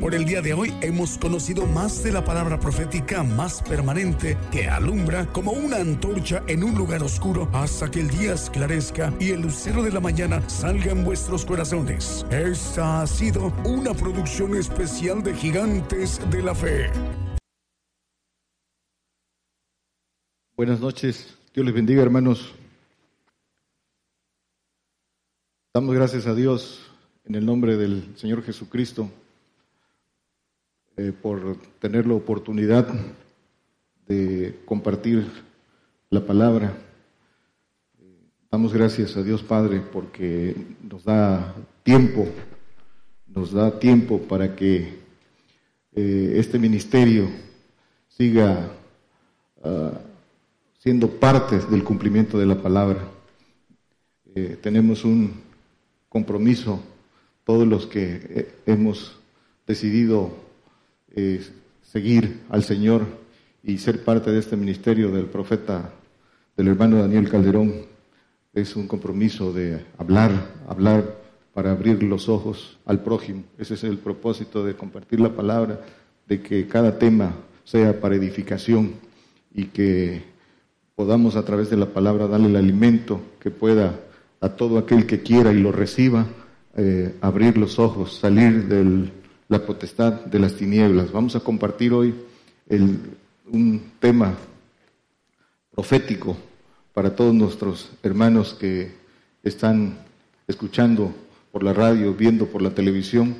Por el día de hoy hemos conocido más de la palabra profética más permanente que alumbra como una antorcha en un lugar oscuro hasta que el día esclarezca y el lucero de la mañana salga en vuestros corazones. Esta ha sido una producción especial de Gigantes de la Fe. Buenas noches, Dios les bendiga hermanos. Damos gracias a Dios en el nombre del Señor Jesucristo eh, por tener la oportunidad de compartir la palabra. Damos gracias a Dios Padre porque nos da tiempo, nos da tiempo para que eh, este ministerio siga ah, siendo parte del cumplimiento de la palabra. Eh, tenemos un compromiso, todos los que hemos decidido seguir al Señor y ser parte de este ministerio del profeta, del hermano Daniel Calderón, es un compromiso de hablar, hablar para abrir los ojos al prójimo. Ese es el propósito de compartir la palabra, de que cada tema sea para edificación y que podamos a través de la palabra darle el alimento que pueda a todo aquel que quiera y lo reciba, eh, abrir los ojos, salir del la potestad de las tinieblas. Vamos a compartir hoy un tema profético para todos nuestros hermanos que están escuchando por la radio, viendo por la televisión.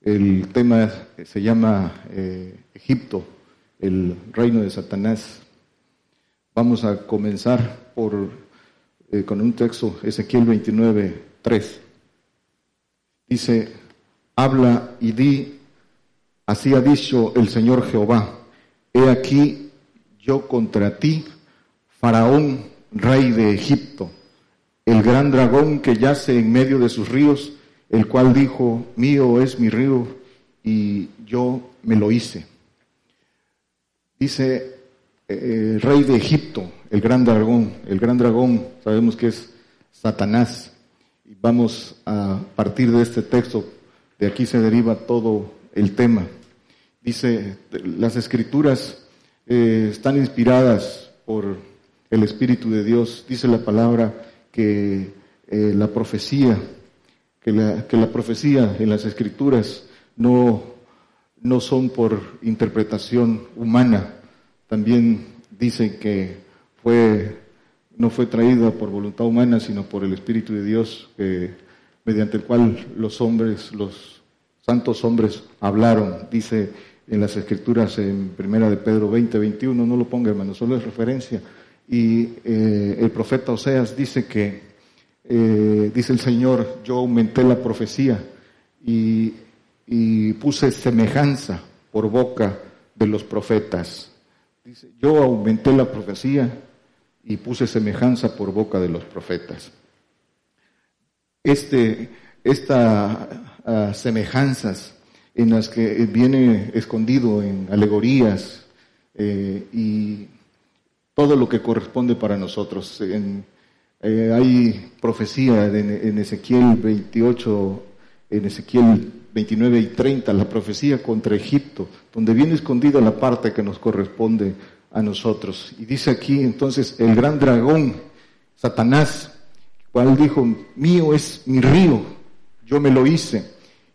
El tema se llama eh, Egipto, el reino de Satanás. Vamos a comenzar por, eh, con un texto, Ezequiel 29, 3. Dice, habla y di, así ha dicho el Señor Jehová, he aquí yo contra ti, Faraón, rey de Egipto, el gran dragón que yace en medio de sus ríos, el cual dijo, mío es mi río y yo me lo hice. Dice eh, el rey de Egipto, el gran dragón, el gran dragón, sabemos que es Satanás. Y vamos a partir de este texto de aquí se deriva todo el tema. Dice, las escrituras eh, están inspiradas por el Espíritu de Dios. Dice la palabra que eh, la profecía, que la, que profecía en las escrituras no, no son por interpretación humana. También dice que fue, no fue traída por voluntad humana, sino por el Espíritu de Dios, mediante el cual los hombres, los santos hombres hablaron, dice en las escrituras en primera de Pedro 20, 21, no lo ponga hermano, solo es referencia. Y eh, el profeta Oseas dice que, eh, dice el Señor, yo aumenté la profecía y, y puse semejanza por boca de los profetas. Dice, yo aumenté la profecía y puse semejanza por boca de los profetas este, esta ah, semejanzas en las que viene escondido en alegorías eh, y todo lo que corresponde para nosotros. En, eh, hay profecía en, Ezequiel 28, en Ezequiel 29 y 30, la profecía contra Egipto, donde viene escondida la parte que nos corresponde a nosotros. Y dice aquí entonces el gran dragón, Satanás, cual dijo, mío es mi río, yo me lo hice.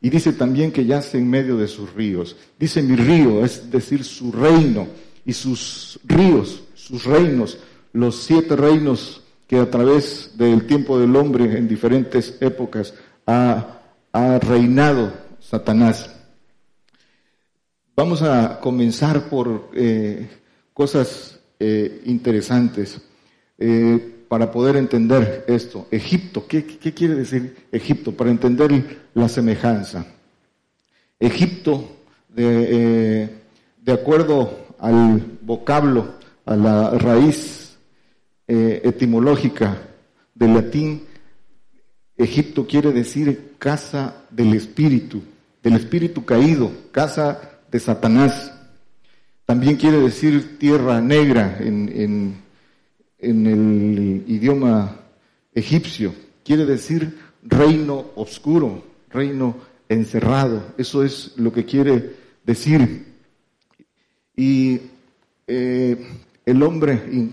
Y dice también que yace en medio de sus ríos. Dice mi río, es decir, su reino y sus ríos, sus reinos, los siete reinos que a través del tiempo del hombre en diferentes épocas ha, reinado Satanás. Vamos a comenzar por eh, cosas eh, interesantes. Eh, para poder entender esto. Egipto, ¿qué, quiere decir Egipto? Para entender la semejanza. Egipto, de, eh, de acuerdo al vocablo, a la raíz eh, etimológica del latín, Egipto quiere decir casa del espíritu, del espíritu caído, casa de Satanás. También quiere decir tierra negra en en el idioma egipcio quiere decir reino oscuro, reino encerrado. Eso es lo que quiere decir. Y eh, el hombre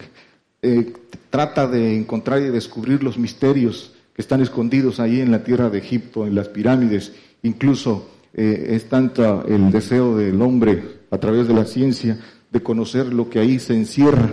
eh, trata de encontrar y descubrir los misterios que están escondidos ahí en la tierra de Egipto, en las pirámides. Incluso eh, es tanto el deseo del hombre a través de la ciencia de conocer lo que ahí se encierra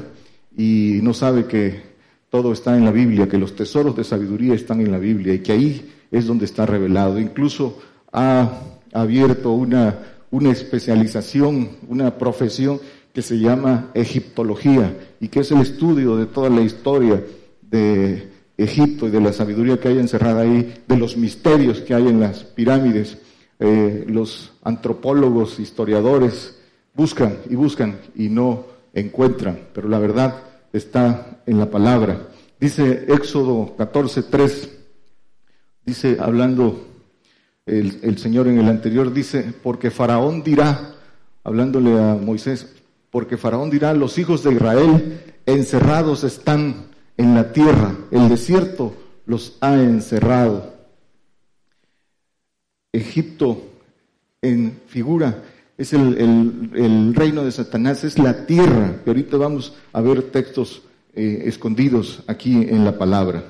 y no sabe que todo está en la Biblia, que los tesoros de sabiduría están en la Biblia y que ahí es donde está revelado. Incluso ha abierto una, una especialización, una profesión que se llama egiptología y que es el estudio de toda la historia de Egipto y de la sabiduría que hay encerrada ahí, de los misterios que hay en las pirámides. Eh, los antropólogos, historiadores, buscan y buscan y no encuentran, pero la verdad está en la palabra. Dice Éxodo 14:3, dice, hablando el, el Señor en el anterior, dice, porque Faraón dirá, hablándole a Moisés, porque Faraón dirá, los hijos de Israel encerrados están en la tierra, el desierto los ha encerrado. Egipto en figura es el, reino de Satanás, es la tierra, que ahorita vamos a ver textos eh, escondidos aquí en la palabra.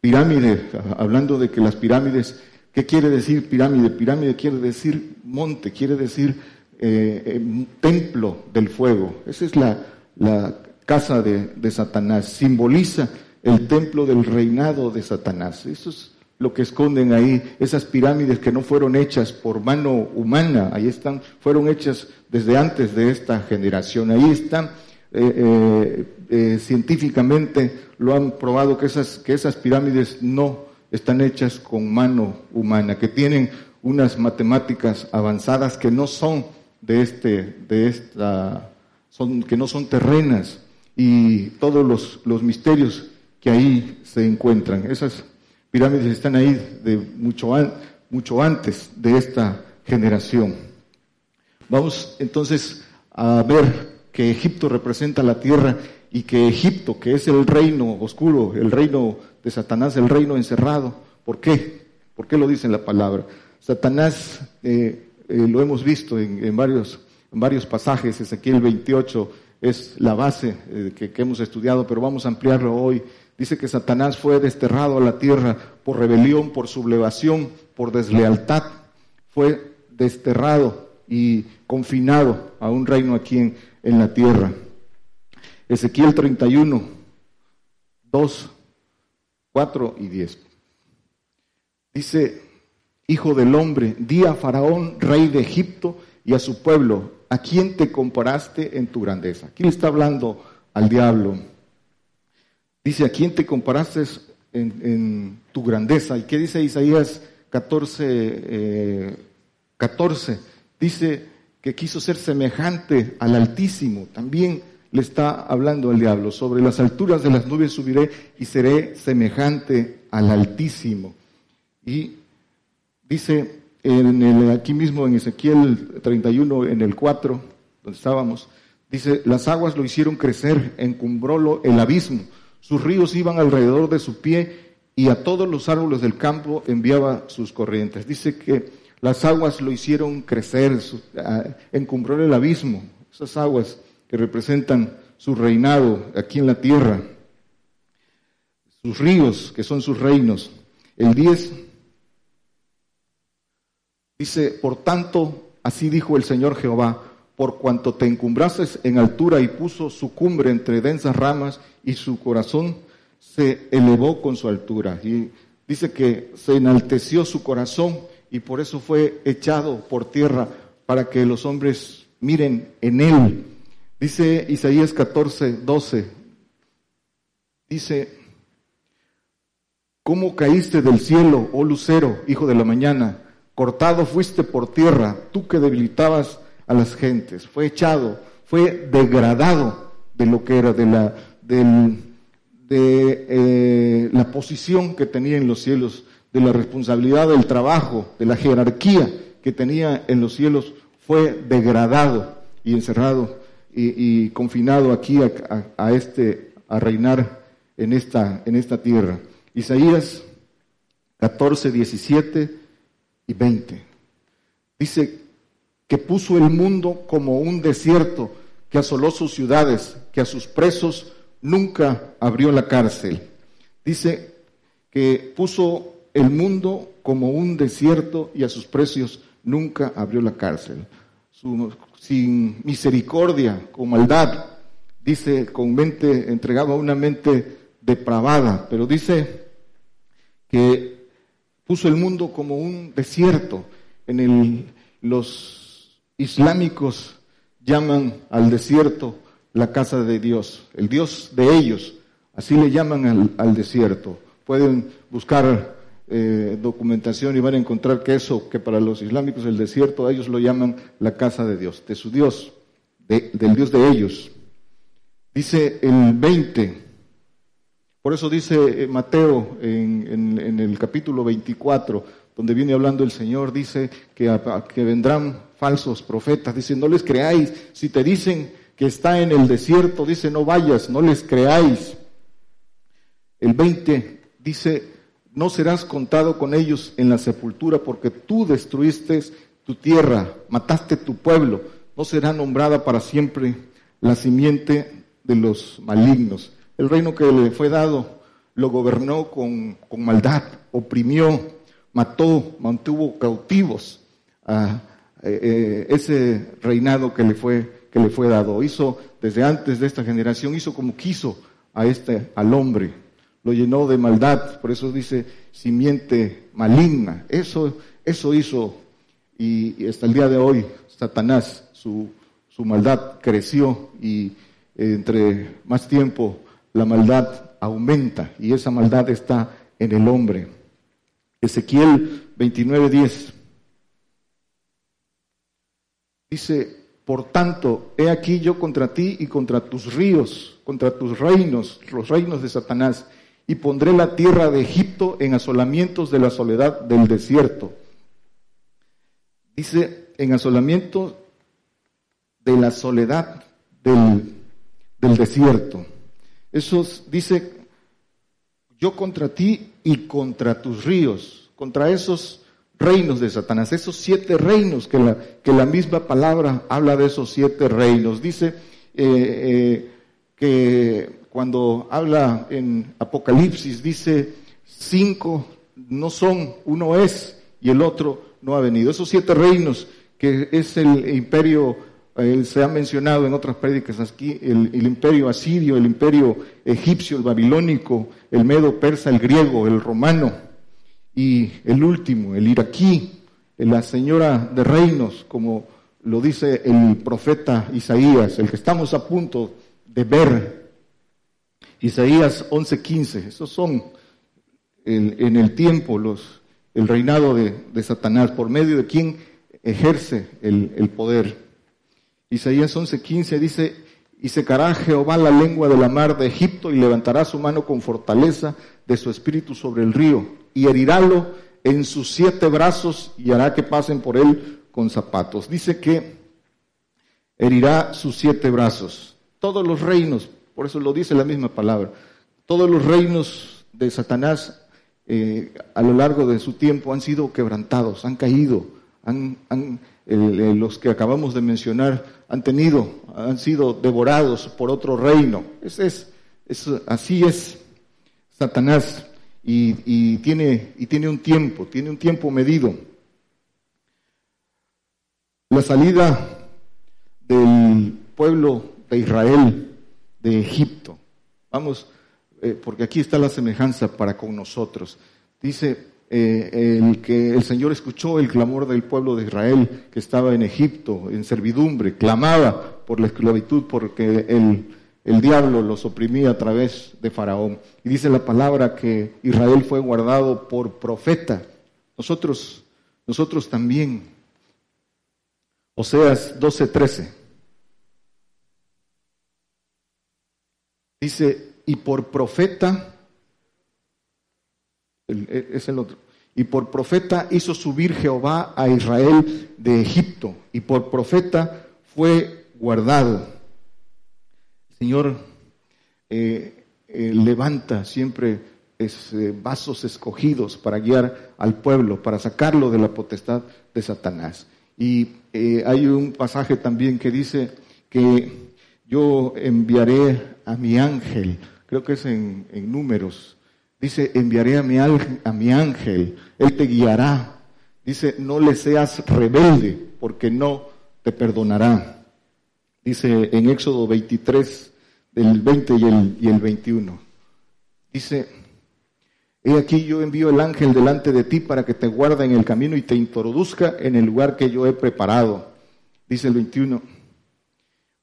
Pirámide, hablando de que las pirámides, ¿qué quiere decir pirámide? Pirámide quiere decir monte, quiere decir eh, eh, templo del fuego. Esa es la, casa de, de, Satanás. Simboliza el templo del reinado de Satanás. Eso es lo que esconden ahí, esas pirámides que no fueron hechas por mano humana, ahí están, fueron hechas desde antes de esta generación. Ahí están, eh, científicamente lo han probado que esas, que esas pirámides no están hechas con mano humana, que tienen unas matemáticas avanzadas que no son de este, de esta, son, que no son terrenas y todos los, los misterios que ahí se encuentran. Esas pirámides están ahí de mucho, mucho antes de esta generación. Vamos entonces a ver que Egipto representa la tierra y que Egipto, que es el reino oscuro, el reino de Satanás, el reino encerrado, ¿por qué? ¿Por qué lo dice la palabra? Satanás eh, eh, lo hemos visto en, varios, en varios pasajes, Ezequiel 28 es la base eh, que hemos estudiado, pero vamos a ampliarlo hoy. Dice que Satanás fue desterrado a la tierra por rebelión, por sublevación, por deslealtad. Fue desterrado y confinado a un reino aquí en, la tierra. Ezequiel 31, 2, 4 y 10. Dice, Hijo del hombre, di a Faraón, rey de Egipto, y a su pueblo, ¿a quién te comparaste en tu grandeza? Le está hablando al diablo. Dice, ¿a quién te comparaste en, tu grandeza? ¿Y qué dice Isaías 14, 14? Eh, dice que quiso ser semejante al Altísimo. También le está hablando al diablo. Sobre las alturas de las nubes subiré y seré semejante al Altísimo. Y Dice en el, aquí mismo en Ezequiel 31, en el 4, donde estábamos, dice, las aguas lo hicieron crecer, encumbrólo el abismo, sus ríos iban alrededor de su pie y a todos los árboles del campo enviaba sus corrientes. Dice que las aguas lo hicieron crecer, encumbró el abismo, esas aguas que representan su reinado aquí en la tierra, sus ríos que son sus reinos. El 10 Dice, por tanto, así dijo el Señor Jehová, por cuanto te encumbrases en altura y puso su cumbre entre densas ramas y su corazón se elevó con su altura. Y dice que se enalteció su corazón y por eso fue echado por tierra para que los hombres miren en él. Dice Isaías 14, 12, dice, ¿cómo caíste del cielo, oh lucero, hijo de la mañana? cortado fuiste por tierra, tú que debilitabas a las gentes, fue echado, fue degradado de lo que era, de la, de eh, la posición que tenía en los cielos, de la responsabilidad del trabajo, de la jerarquía que tenía en los cielos, fue degradado y encerrado y, confinado aquí a, este, a reinar en esta, en esta tierra. Isaías 14, 17 y 20. Dice que puso el mundo como un desierto, que asoló sus ciudades, que a sus presos nunca abrió la cárcel. Dice que puso el mundo como un desierto y a sus presos nunca abrió la cárcel. sin misericordia, con maldad, dice, con mente, entregaba una mente depravada, pero dice que puso el mundo como un desierto. En el, los islámicos llaman al desierto la casa de Dios, el Dios de ellos, así le llaman al, desierto. Pueden buscar eh, documentación y van a encontrar que eso, que para los islámicos el desierto, ellos lo llaman la casa de Dios, de su Dios, del Dios de ellos. Dice el 20, por eso dice eh, Mateo en, en el capítulo 24, donde viene hablando el Señor, dice que, que vendrán falsos profetas, dice, no les creáis, si te dicen que está en el desierto, dice, no vayas, no les creáis. El 20 dice, no serás contado con ellos en la sepultura porque tú destruiste tu tierra, mataste tu pueblo, no será nombrada para siempre la simiente de los malignos. El reino que le fue dado lo gobernó con, con maldad, oprimió, mató, mantuvo cautivos a eh, eh, ese reinado que le fue que le fue dado. Hizo desde antes de esta generación, hizo como quiso a este, al hombre. Lo llenó de maldad, por eso dice simiente maligna. Eso, eso hizo y, hasta el día de hoy Satanás, su, su maldad creció y entre más tiempo la maldad aumenta y esa maldad está en el hombre. Ezequiel 29:10 dice, por tanto, he aquí yo contra ti y contra tus ríos, contra tus reinos, los reinos de Satanás, y pondré la tierra de Egipto en asolamientos de la soledad del desierto. Dice, en asolamiento de la soledad del, del desierto. Eso dice, yo contra ti y contra tus ríos, contra esos reinos de Satanás, esos siete reinos que la, que la misma palabra habla de esos siete reinos. Dice eh, eh, que cuando habla en Apocalipsis, dice cinco no son, uno es y el otro no ha venido. Esos siete reinos que es el imperio, se ha mencionado en otras prédicas aquí, el imperio asirio, el imperio egipcio, el babilónico, el medo persa, el griego, el romano y el último, el iraquí, la señora de reinos, como lo dice el profeta Isaías, el que estamos a punto de ver. Isaías 11:15, esos son en el tiempo los, el reinado de, Satanás, por medio de quien ejerce el, el poder. Isaías 11:15 dice, y secará Jehová la lengua de la mar de Egipto y levantará su mano con fortaleza de su espíritu sobre el río y herirálo en sus siete brazos y hará que pasen por él con zapatos. Dice que herirá sus siete brazos. Todos los reinos, por eso lo dice la misma palabra, todos los reinos de Satanás eh, a lo largo de su tiempo han sido quebrantados, han caído, han, los que acabamos de mencionar han tenido, han sido devorados por otro reino. es, así es Satanás y, tiene, y tiene un tiempo, tiene un tiempo medido. La salida del pueblo de Israel de Egipto. Vamos, eh, porque aquí está la semejanza para con nosotros. Dice eh, el que el Señor escuchó el clamor del pueblo de Israel que estaba en Egipto, en servidumbre, clamaba por la esclavitud porque el, el diablo los oprimía a través de Faraón. Y dice la palabra que Israel fue guardado por profeta. Nosotros, nosotros también. Oseas 12:13. Dice, y por profeta, es el otro, y por profeta hizo subir Jehová a Israel de Egipto, y por profeta fue guardado. Señor eh, eh, levanta siempre eh, vasos escogidos para guiar al pueblo, para sacarlo de la potestad de Satanás. Y hay un pasaje también que dice que yo enviaré a mi ángel, creo que es en, números, dice, enviaré a mi, a mi ángel, él te guiará. Dice, no le seas rebelde, porque no te perdonará. Dice en Éxodo 23, del 20 y el, y el 21. Dice, he aquí yo envío el ángel delante de ti para que te guarde en el camino y te introduzca en el lugar que yo he preparado. Dice el 21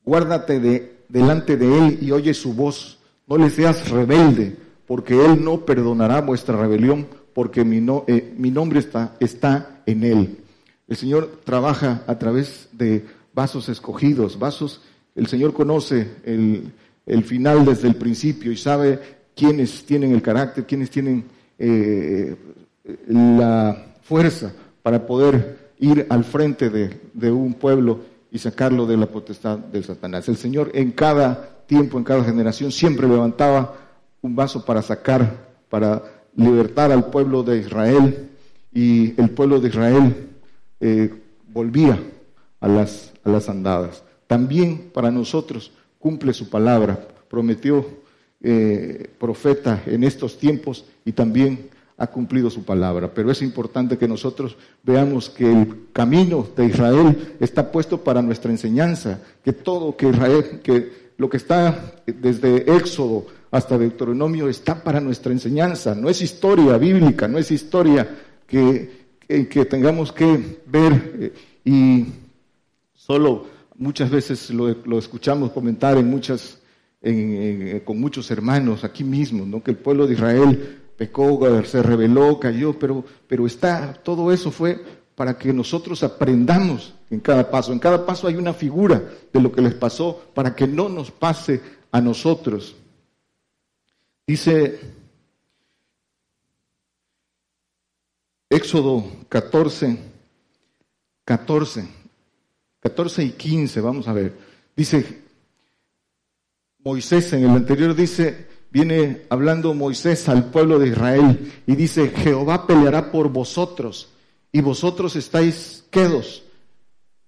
guárdate de, delante de él y oye su voz. No le seas rebelde, porque él no perdonará vuestra rebelión, porque mi, no, eh, mi nombre está, está en él. El Señor trabaja a través de vasos escogidos, vasos, el Señor conoce el, el final desde el principio y sabe quiénes tienen el carácter, quiénes tienen eh, la fuerza para poder ir al frente de, de un pueblo y sacarlo de la potestad del Satanás. El Señor en cada tiempo, en cada generación, siempre levantaba un vaso para sacar, para libertar al pueblo de Israel y el pueblo de Israel eh, volvía a las, a las andadas. También para nosotros cumple su palabra, prometió eh, profeta en estos tiempos y también ha cumplido su palabra. Pero es importante que nosotros veamos que el camino de Israel está puesto para nuestra enseñanza, que todo que Israel, que lo que está desde Éxodo hasta Deuteronomio está para nuestra enseñanza. No es historia bíblica, no es historia que, que, tengamos que ver eh, y solo muchas veces lo, escuchamos comentar en muchas, con muchos hermanos aquí mismo, ¿no? que el pueblo de Israel pecó, se rebeló, cayó, pero, pero está, todo eso fue para que nosotros aprendamos en cada paso. En cada paso hay una figura de lo que les pasó para que no nos pase a nosotros. Dice Éxodo 14, 14, 14 y 15, vamos a ver. Dice Moisés en el anterior dice, viene hablando Moisés al pueblo de Israel y dice, Jehová peleará por vosotros y vosotros estáis quedos.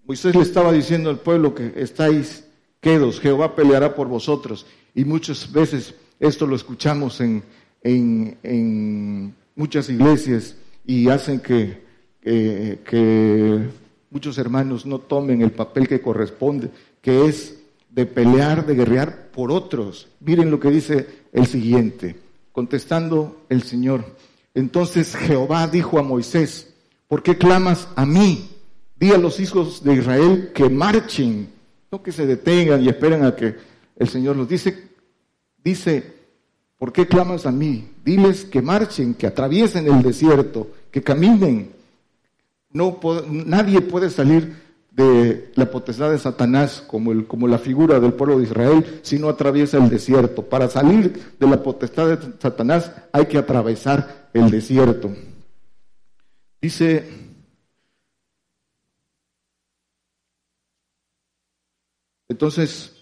Moisés le estaba diciendo al pueblo que estáis quedos, Jehová peleará por vosotros. Y muchas veces esto lo escuchamos en, en, muchas iglesias y hacen que, que muchos hermanos no tomen el papel que corresponde, que es de pelear, de guerrear por otros. Miren lo que dice el siguiente, contestando el Señor. Entonces Jehová dijo a Moisés, ¿por qué clamas a mí? Di a los hijos de Israel que marchen, no que se detengan y esperen a que el Señor los dice. Dice, ¿por qué clamas a mí? Diles que marchen, que atraviesen el desierto, que caminen. No, nadie puede salir de la potestad de Satanás como, el, como la figura del pueblo de Israel si no atraviesa el desierto. Para salir de la potestad de Satanás hay que atravesar el desierto. Dice, entonces,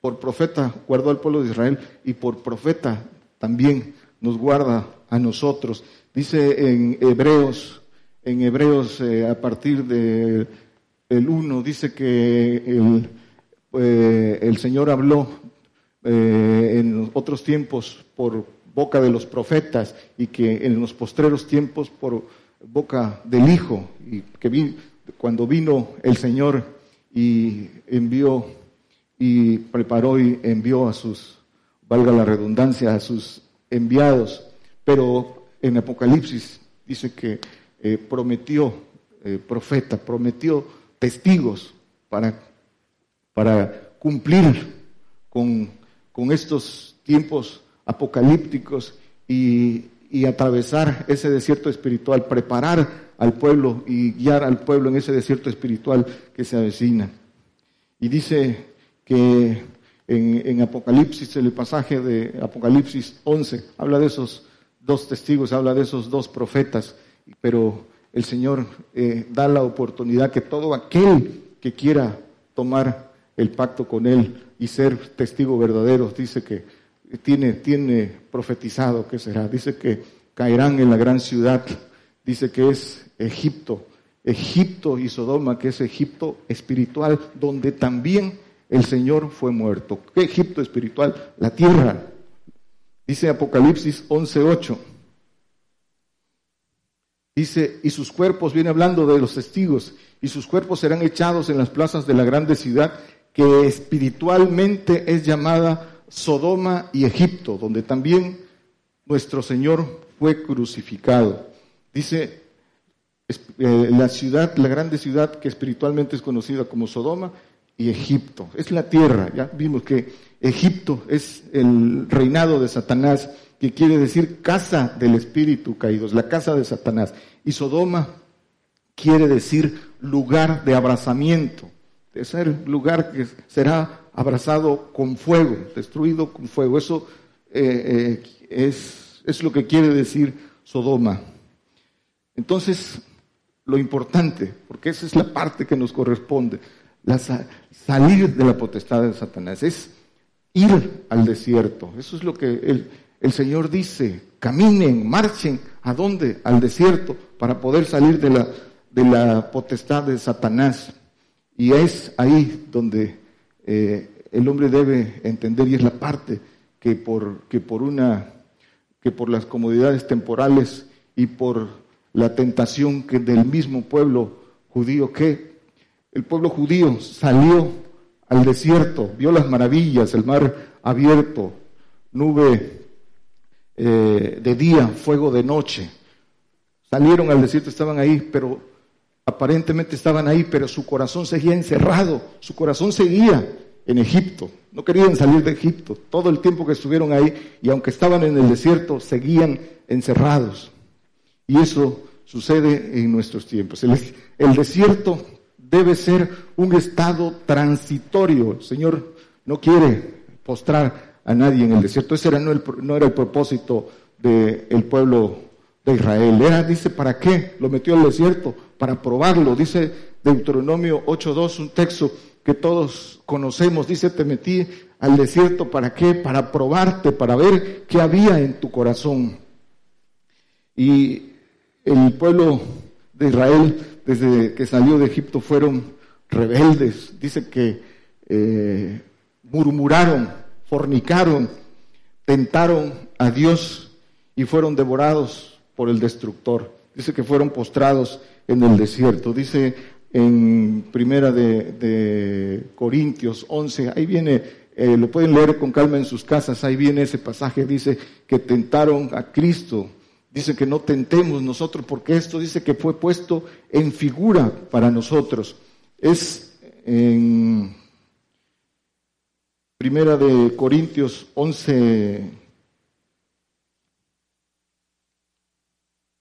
por profeta guardó al pueblo de Israel y por profeta también nos guarda a nosotros. Dice en Hebreos, en Hebreos eh, a partir de el 1 dice que el, eh, el Señor habló eh, en otros tiempos por boca de los profetas y que en los postreros tiempos por boca del Hijo y que cuando vino el Señor y envió y preparó y envió a sus, valga la redundancia, a sus enviados, pero en Apocalipsis dice que eh, prometió, profeta, prometió testigos para, para cumplir con, con estos tiempos apocalípticos y, y atravesar ese desierto espiritual, preparar al pueblo y guiar al pueblo en ese desierto espiritual que se avecina. Y dice que en, en, Apocalipsis, el pasaje de Apocalipsis 11, habla de esos dos testigos, habla de esos dos profetas, pero el Señor eh, da la oportunidad que todo aquel que quiera tomar el pacto con Él y ser testigo verdadero, dice que tiene, tiene profetizado que será, dice que caerán en la gran ciudad, dice que es Egipto, Egipto y Sodoma, que es Egipto espiritual, donde también el Señor fue muerto. ¿Qué Egipto espiritual? La tierra. Dice Apocalipsis 11:8. Dice, y sus cuerpos, viene hablando de los testigos, y sus cuerpos serán echados en las plazas de la grande ciudad, que espiritualmente es llamada Sodoma y Egipto, donde también nuestro Señor fue crucificado. Dice eh, la ciudad, la grande ciudad que espiritualmente es conocida como Sodoma y Egipto. Es la tierra, ya vimos que Egipto es el reinado de Satanás, que quiere decir casa del espíritu caídos, la casa de Satanás. Y Sodoma quiere decir lugar de abrazamiento, de ser lugar que será abrazado con fuego, destruido con fuego. Eso eh, eh, es, lo que quiere decir Sodoma. Entonces, lo importante, porque esa es la parte que nos corresponde, la salir de la potestad de Satanás, es ir al desierto. Eso es lo que el, el Señor dice, caminen, marchen, ¿a dónde? Al desierto, para poder salir de la, de la potestad de Satanás. Y es ahí donde eh, el hombre debe entender, y es la parte que por, que por una, que por las comodidades temporales y por la tentación que del mismo pueblo judío, que el pueblo judío salió al desierto, vio las maravillas, el mar abierto, nube eh, de día, fuego de noche. Salieron al desierto, estaban ahí, pero aparentemente estaban ahí, pero su corazón seguía encerrado, su corazón seguía en Egipto. No querían salir de Egipto todo el tiempo que estuvieron ahí y aunque estaban en el desierto, seguían encerrados. Y eso sucede en nuestros tiempos. El, desierto debe ser un estado transitorio. El Señor no quiere postrar a nadie en el desierto. Ese era, no, no era el propósito del pueblo de Israel. Era, dice, ¿para qué? Lo metió al desierto, para probarlo. Dice Deuteronomio 8.2, un texto que todos conocemos. Dice, te metí al desierto, ¿para qué? Para probarte, para ver qué había en tu corazón. Y el pueblo de Israel, desde que salió de Egipto, fueron rebeldes. Dice que eh, murmuraron, fornicaron, tentaron a Dios y fueron devorados por el destructor. Dice que fueron postrados en el desierto. Dice en primera de, Corintios 11, ahí viene, eh, lo pueden leer con calma en sus casas, ahí viene ese pasaje, dice que tentaron a Cristo Dice que no tentemos nosotros porque esto dice que fue puesto en figura para nosotros. Es en Primera de Corintios 11,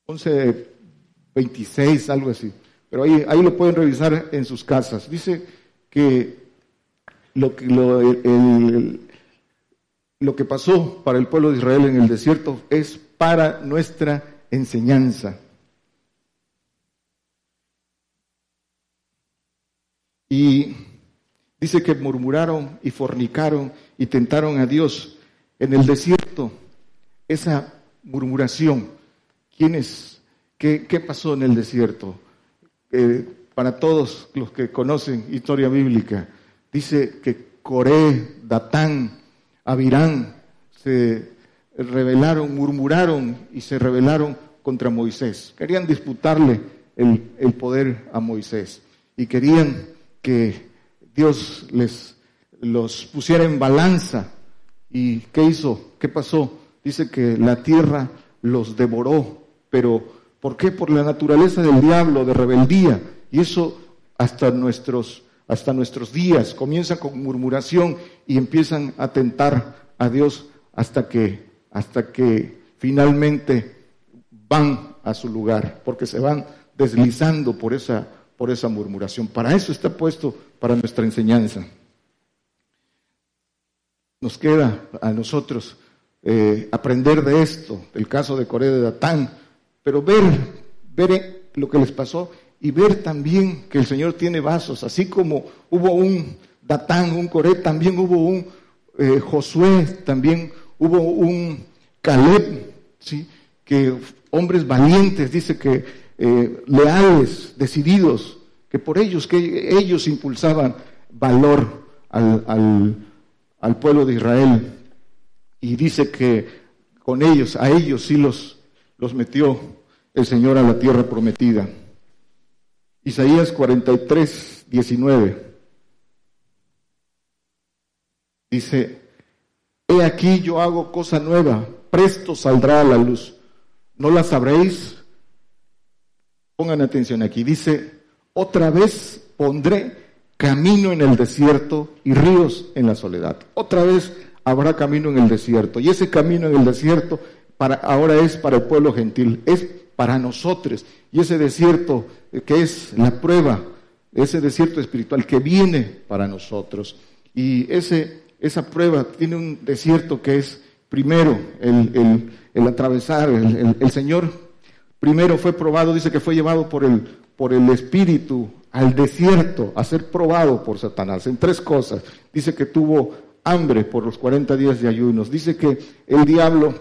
11, 26, algo así. Pero ahí, ahí lo pueden revisar en sus casas. Dice que lo lo, lo que pasó para el pueblo de Israel en el desierto es para nuestra enseñanza. Y dice que murmuraron y fornicaron y tentaron a Dios en el desierto. Esa murmuración, ¿quiénes? ¿Qué, qué pasó en el desierto? Eh, para todos los que conocen historia bíblica, dice que Coré, Datán, Abirán se rebelaron, murmuraron y se rebelaron contra Moisés. Querían disputarle el, poder a Moisés y querían que Dios les los pusiera en balanza. ¿Y qué hizo? ¿Qué pasó? Dice que la tierra los devoró, pero ¿por qué? Por la naturaleza del diablo, de rebeldía. Y eso hasta nuestros, hasta nuestros días comienza con murmuración y empiezan a tentar a Dios hasta que hasta que finalmente van a su lugar, porque se van deslizando por esa, por esa murmuración. Para eso está puesto para nuestra enseñanza. Nos queda a nosotros eh, aprender de esto, del caso de Corea de Datán, pero ver, ver lo que les pasó y ver también que el Señor tiene vasos, así como hubo un Datán, un Coré, también hubo un eh, Josué, también hubo un Caleb, ¿sí? que hombres valientes, dice que eh, leales, decididos, que por ellos, que ellos impulsaban valor al, al pueblo de Israel. Y dice que con ellos, a ellos sí los, los metió el Señor a la tierra prometida. Isaías 43, 19. Dice, he aquí yo hago cosa nueva, presto saldrá a la luz. ¿No la sabréis? Pongan atención aquí. Dice, otra vez pondré camino en el desierto y ríos en la soledad. Otra vez habrá camino en el desierto. Y ese camino en el desierto para, ahora es para el pueblo gentil, es para nosotros. Y ese desierto eh, que es la prueba, ese desierto espiritual que viene para nosotros. Y ese, esa prueba tiene un desierto que es primero el, el, atravesar, el, el, Señor primero fue probado, dice que fue llevado por el, por el Espíritu al desierto a ser probado por Satanás en tres cosas. Dice que tuvo hambre por los 40 días de ayunos. Dice que el diablo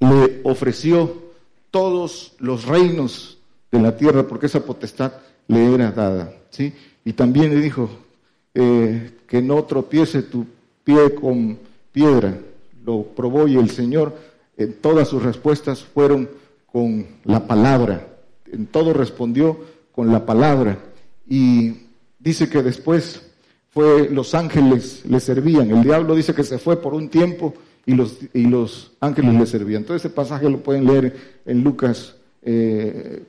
le ofreció todos los reinos de la tierra porque esa potestad le era dada. ¿sí? Y también le dijo eh, que no tropiece tu pie con piedra. Lo probó y el Señor en todas sus respuestas fueron con la palabra. En todo respondió con la palabra. Y dice que después fue los ángeles le servían. El diablo dice que se fue por un tiempo y los, y los ángeles le servían. Entonces ese pasaje lo pueden leer en Lucas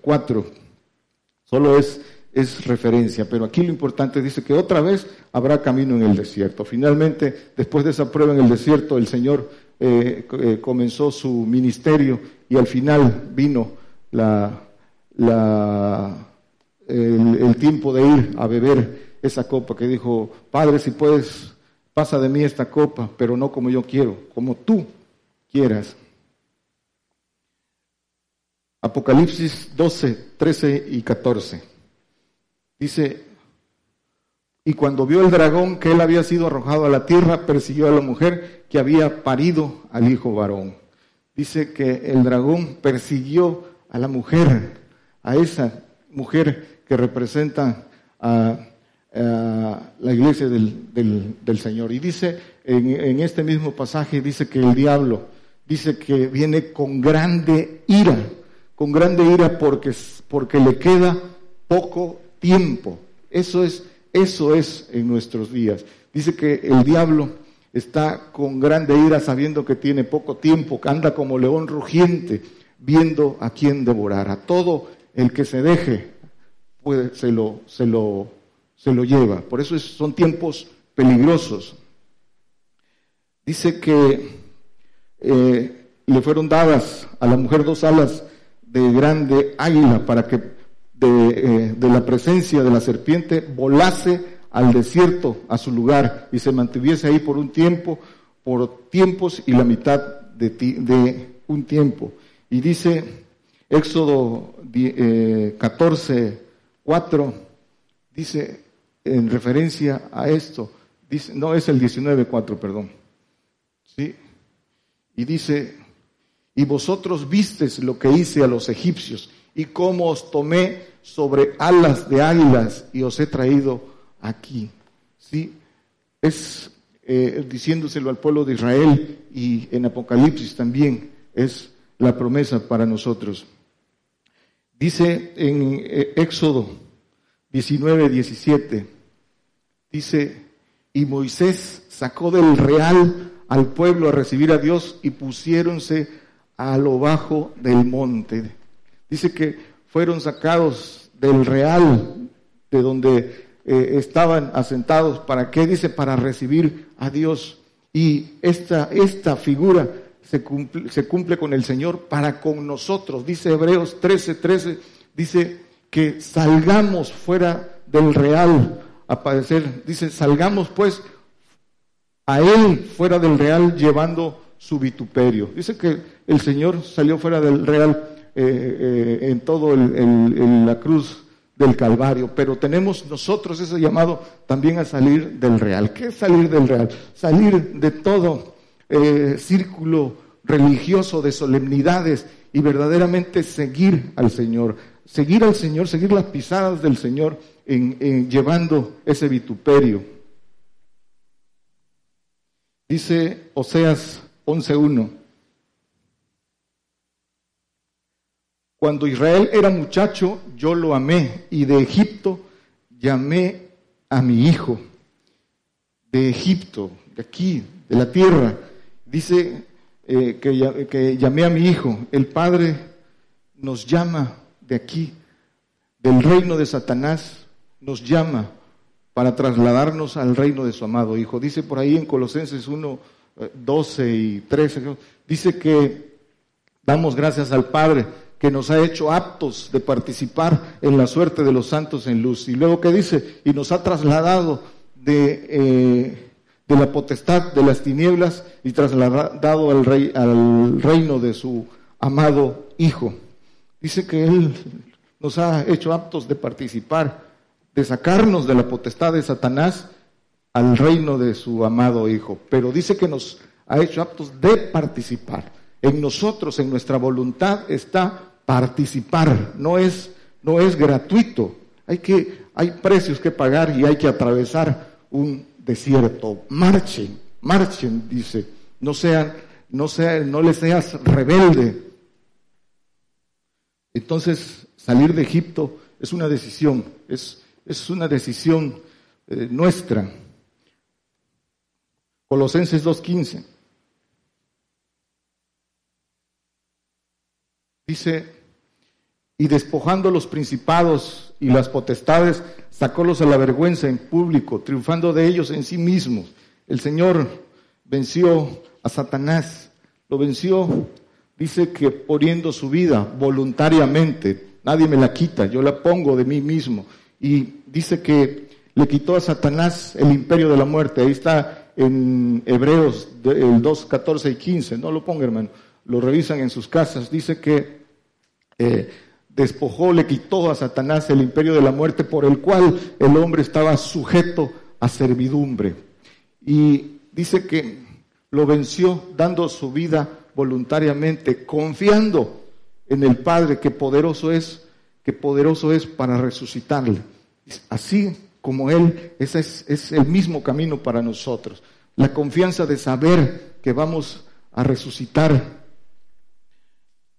4. Eh, Solo es, es referencia, pero aquí lo importante dice que otra vez habrá camino en el desierto. Finalmente, después de esa prueba en el desierto, el Señor eh, eh, comenzó su ministerio y al final vino la, la, el tiempo de ir a beber esa copa que dijo, Padre, si puedes, pasa de mí esta copa, pero no como yo quiero, como tú quieras. Apocalipsis 12, 13 y 14. Dice, y cuando vio el dragón que él había sido arrojado a la tierra, persiguió a la mujer que había parido al hijo varón. Dice que el dragón persiguió a la mujer, a esa mujer que representa a la iglesia del, Señor. Y dice en, este mismo pasaje, dice que el diablo, dice que viene con grande ira, con grande ira porque, porque le queda poco tiempo. Eso es, eso es en nuestros días. Dice que el diablo está con grande ira sabiendo que tiene poco tiempo, que anda como león rugiente, viendo a quién devorar. A todo el que se deje, pues se lo, se lo se lo lleva. Por eso son tiempos peligrosos. Dice que eh, le fueron dadas a la mujer dos alas de grande águila para que de, eh, de, la presencia de la serpiente volase al desierto, a su lugar, y se mantuviese ahí por un tiempo, por tiempos y la mitad de, de un tiempo. Y dice Éxodo eh, 14, 4, dice, en referencia a esto. Dice, no es el 19.4, perdón. ¿Sí? Y dice, y vosotros vistes lo que hice a los egipcios y cómo os tomé sobre alas de águilas y os he traído aquí. ¿Sí? Es eh, diciéndoselo al pueblo de Israel y en Apocalipsis también es la promesa para nosotros. Dice en eh, Éxodo 19, 17, Dice, y Moisés sacó del real al pueblo a recibir a Dios y pusiéronse a lo bajo del monte. Dice que fueron sacados del real, de donde eh, estaban asentados. ¿Para qué? Dice, para recibir a Dios. Y esta, esta figura se cumple, se cumple con el Señor para con nosotros. Dice Hebreos 13, 13, dice que salgamos fuera del real a padecer. Dice, salgamos pues a él fuera del real llevando su vituperio. Dice que el Señor salió fuera del real eh, eh, en todo el, la cruz del Calvario, pero tenemos nosotros ese llamado también a salir del real. ¿Qué es salir del real? Salir de todo eh, círculo religioso de solemnidades y verdaderamente seguir al Señor, seguir al Señor, seguir las pisadas del Señor en, llevando ese vituperio. Dice Oseas 11.1. Cuando Israel era muchacho, yo lo amé y de Egipto llamé a mi hijo. De Egipto, de aquí, de la tierra. Dice eh, que, llamé a mi hijo. El Padre nos llama de aquí, del reino de Satanás, nos llama para trasladarnos al reino de su amado Hijo. Dice por ahí en Colosenses 1, 12 eh, y 13, dice que damos gracias al Padre que nos ha hecho aptos de participar en la suerte de los santos en luz. Y luego que dice, y nos ha trasladado de, eh, de la potestad de las tinieblas y trasladado al, rey, al reino de su amado Hijo. Dice que Él nos ha hecho aptos de participar, de sacarnos de la potestad de Satanás al reino de su amado Hijo. Pero dice que nos ha hecho aptos de participar. En nosotros, en nuestra voluntad está participar. No es, no es gratuito. Hay que, hay precios que pagar y hay que atravesar un desierto. Marchen, marchen, dice. No sean, no sean, no le seas rebelde, entonces, salir de Egipto es una decisión, es, es una decisión eh, nuestra. Colosenses 2.15. Dice, y despojando los principados y las potestades, sacólos a la vergüenza en público, triunfando de ellos en sí mismos. El Señor venció a Satanás, lo venció dice que poniendo su vida voluntariamente, nadie me la quita, yo la pongo de mí mismo. Y dice que le quitó a Satanás el imperio de la muerte. Ahí está en Hebreos el 2, 14 y 15. No lo ponga, hermano. Lo revisan en sus casas. Dice que eh, despojó, le quitó a Satanás el imperio de la muerte por el cual el hombre estaba sujeto a servidumbre. Y dice que lo venció dando su vida voluntariamente, confiando en el Padre que poderoso es, que poderoso es para resucitarle. Así como Él, ese es, es el mismo camino para nosotros. La confianza de saber que vamos a resucitar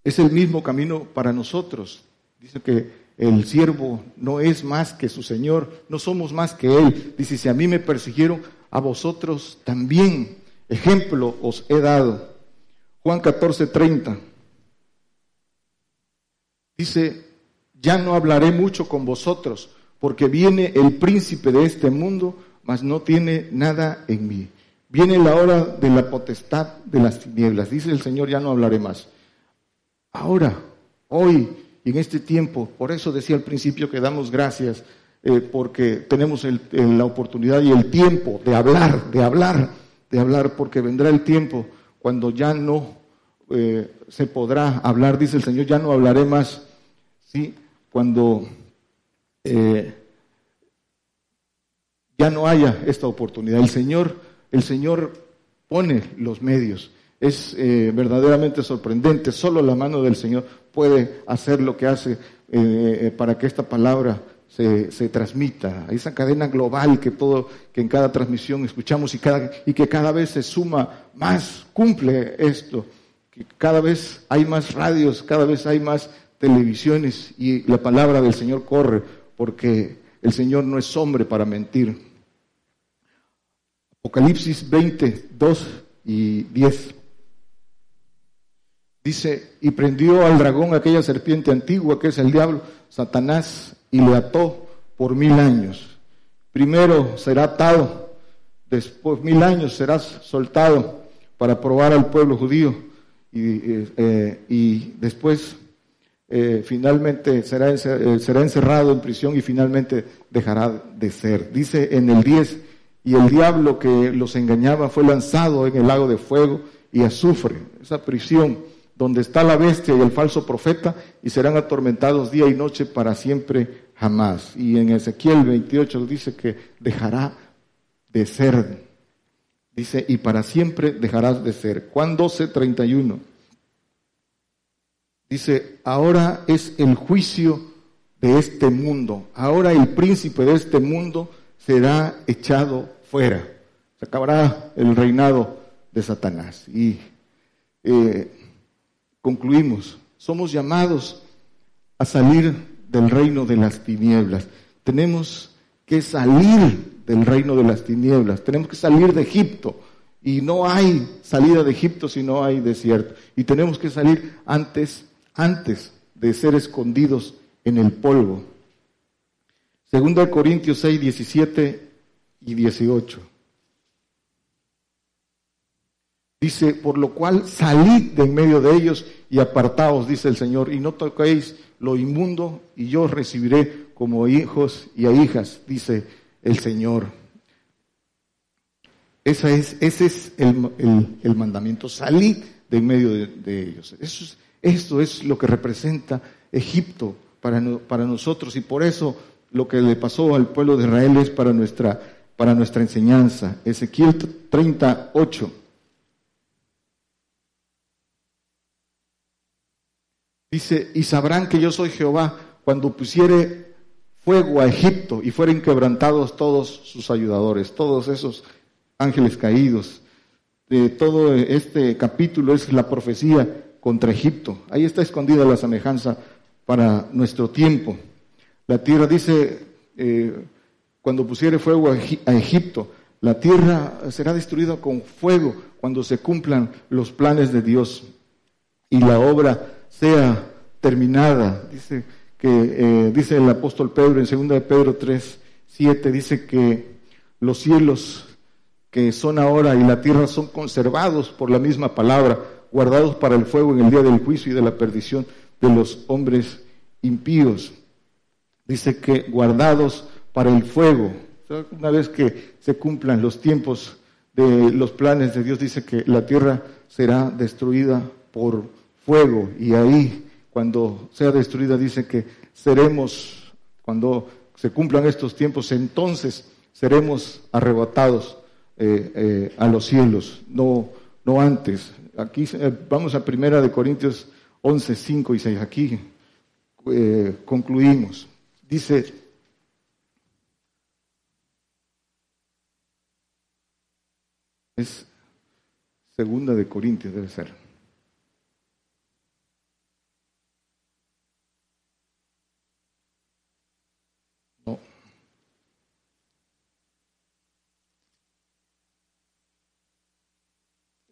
es el mismo camino para nosotros. Dice que el siervo no es más que su Señor, no somos más que Él. Dice, si a mí me persiguieron, a vosotros también. Ejemplo os he dado. Juan 14, 30. Dice, ya no hablaré mucho con vosotros, porque viene el príncipe de este mundo, mas no tiene nada en mí. Viene la hora de la potestad de las tinieblas. Dice el Señor, ya no hablaré más. Ahora, hoy, en este tiempo, por eso decía al principio que damos gracias, eh, porque tenemos la oportunidad y el tiempo de hablar, de hablar, de hablar, porque vendrá el tiempo cuando ya no eh, se podrá hablar, dice el Señor, ya no hablaré más, ¿sí? Cuando eh, ya no haya esta oportunidad. El Señor, el Señor pone los medios. Es eh, verdaderamente sorprendente. Solo la mano del Señor puede hacer lo que hace para que esta palabra se, se, transmita, esa cadena global que todo, que en cada transmisión escuchamos y, cada, y que cada vez se suma más, cumple esto cada vez hay más radios, cada vez hay más televisiones y la palabra del Señor corre porque el Señor no es hombre para mentir. Apocalipsis 20, 2 y 10. Dice, y prendió al dragón aquella serpiente antigua que es el diablo, Satanás, y le ató por mil años. Primero será atado, después mil años serás soltado para probar al pueblo judío y, eh, y después eh, finalmente será, eh, será encerrado en prisión y finalmente dejará de ser. Dice en el 10, y el diablo que los engañaba fue lanzado en el lago de fuego y azufre, esa prisión donde está la bestia y el falso profeta, y serán atormentados día y noche para siempre jamás. Y en Ezequiel 28 dice que dejará de ser Dice, y para siempre dejarás de ser. Juan 12, 31. Dice, ahora es el juicio de este mundo. Ahora el príncipe de este mundo será echado fuera. Se acabará el reinado de Satanás. Y eh, concluimos, somos llamados a salir del reino de las tinieblas. Tenemos que salir del reino de las tinieblas. Tenemos que salir de Egipto. Y no hay salida de Egipto si no hay desierto. Y tenemos que salir antes, antes de ser escondidos en el polvo. Segundo de Corintios 6, 17 y 18. Dice, por lo cual salid de en medio de ellos y apartaos, dice el Señor, y no toquéis lo inmundo, y yo os recibiré como hijos y a hijas, dice el Señor. Esa es, ese es el, mandamiento, salid de en medio de, ellos. Eso es, esto es lo que representa Egipto para, para nosotros, y por eso lo que le pasó al pueblo de Israel es para nuestra, para nuestra enseñanza. Ezequiel 38. Dice, y sabrán que yo soy Jehová cuando pusiere fuego a Egipto y fueren quebrantados todos sus ayudadores, todos esos ángeles caídos. De todo este capítulo es la profecía contra Egipto. Ahí está escondida la semejanza para nuestro tiempo. La tierra dice, eh, cuando pusiere fuego a Egipto, la tierra será destruida con fuego cuando se cumplan los planes de Dios y la obra sea terminada. Dice que eh, dice el apóstol Pedro en 2 de Pedro 3, 7, dice que los cielos que son ahora y la tierra son conservados por la misma palabra, guardados para el fuego en el día del juicio y de la perdición de los hombres impíos. Dice que guardados para el fuego. Una vez que se cumplan los tiempos de los planes de Dios, dice que la tierra será destruida por fuego y ahí cuando sea destruida dice que seremos, cuando se cumplan estos tiempos, entonces seremos arrebatados eh, eh, a los cielos, no, no antes. Aquí eh, vamos a primera de Corintios 11, 5 y 6. Aquí concluimos. Dice, es segunda de Corintios debe ser.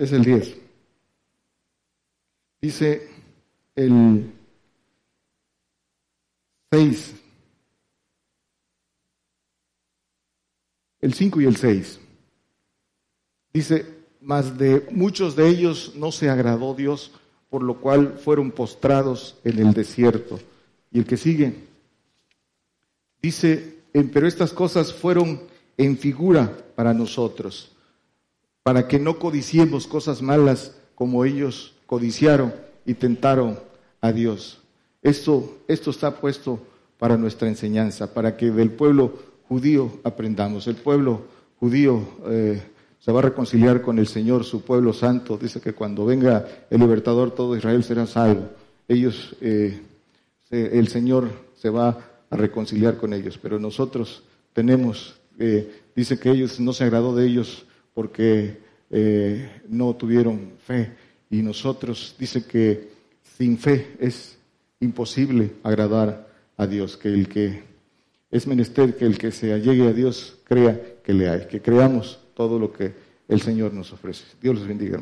Es el 10. Dice el 6, el 5 y el 6. Dice, mas de muchos de ellos no se agradó Dios, por lo cual fueron postrados en el desierto. Y el que sigue, dice, pero estas cosas fueron en figura para nosotros para que no codiciemos cosas malas como ellos codiciaron y tentaron a Dios. Esto, esto está puesto para nuestra enseñanza, para que del pueblo judío aprendamos. El pueblo judío eh, se va a reconciliar con el Señor, su pueblo santo. Dice que cuando venga el libertador, todo Israel será salvo. Ellos, eh, el Señor se va a reconciliar con ellos, pero nosotros tenemos, eh, dice que ellos no se agradó de ellos porque eh, no tuvieron fe. Y nosotros dice que sin fe es imposible agradar a Dios, que el que es menester que el que se allegue a Dios crea que le hay, que creamos todo lo que el Señor nos ofrece. Dios los bendiga.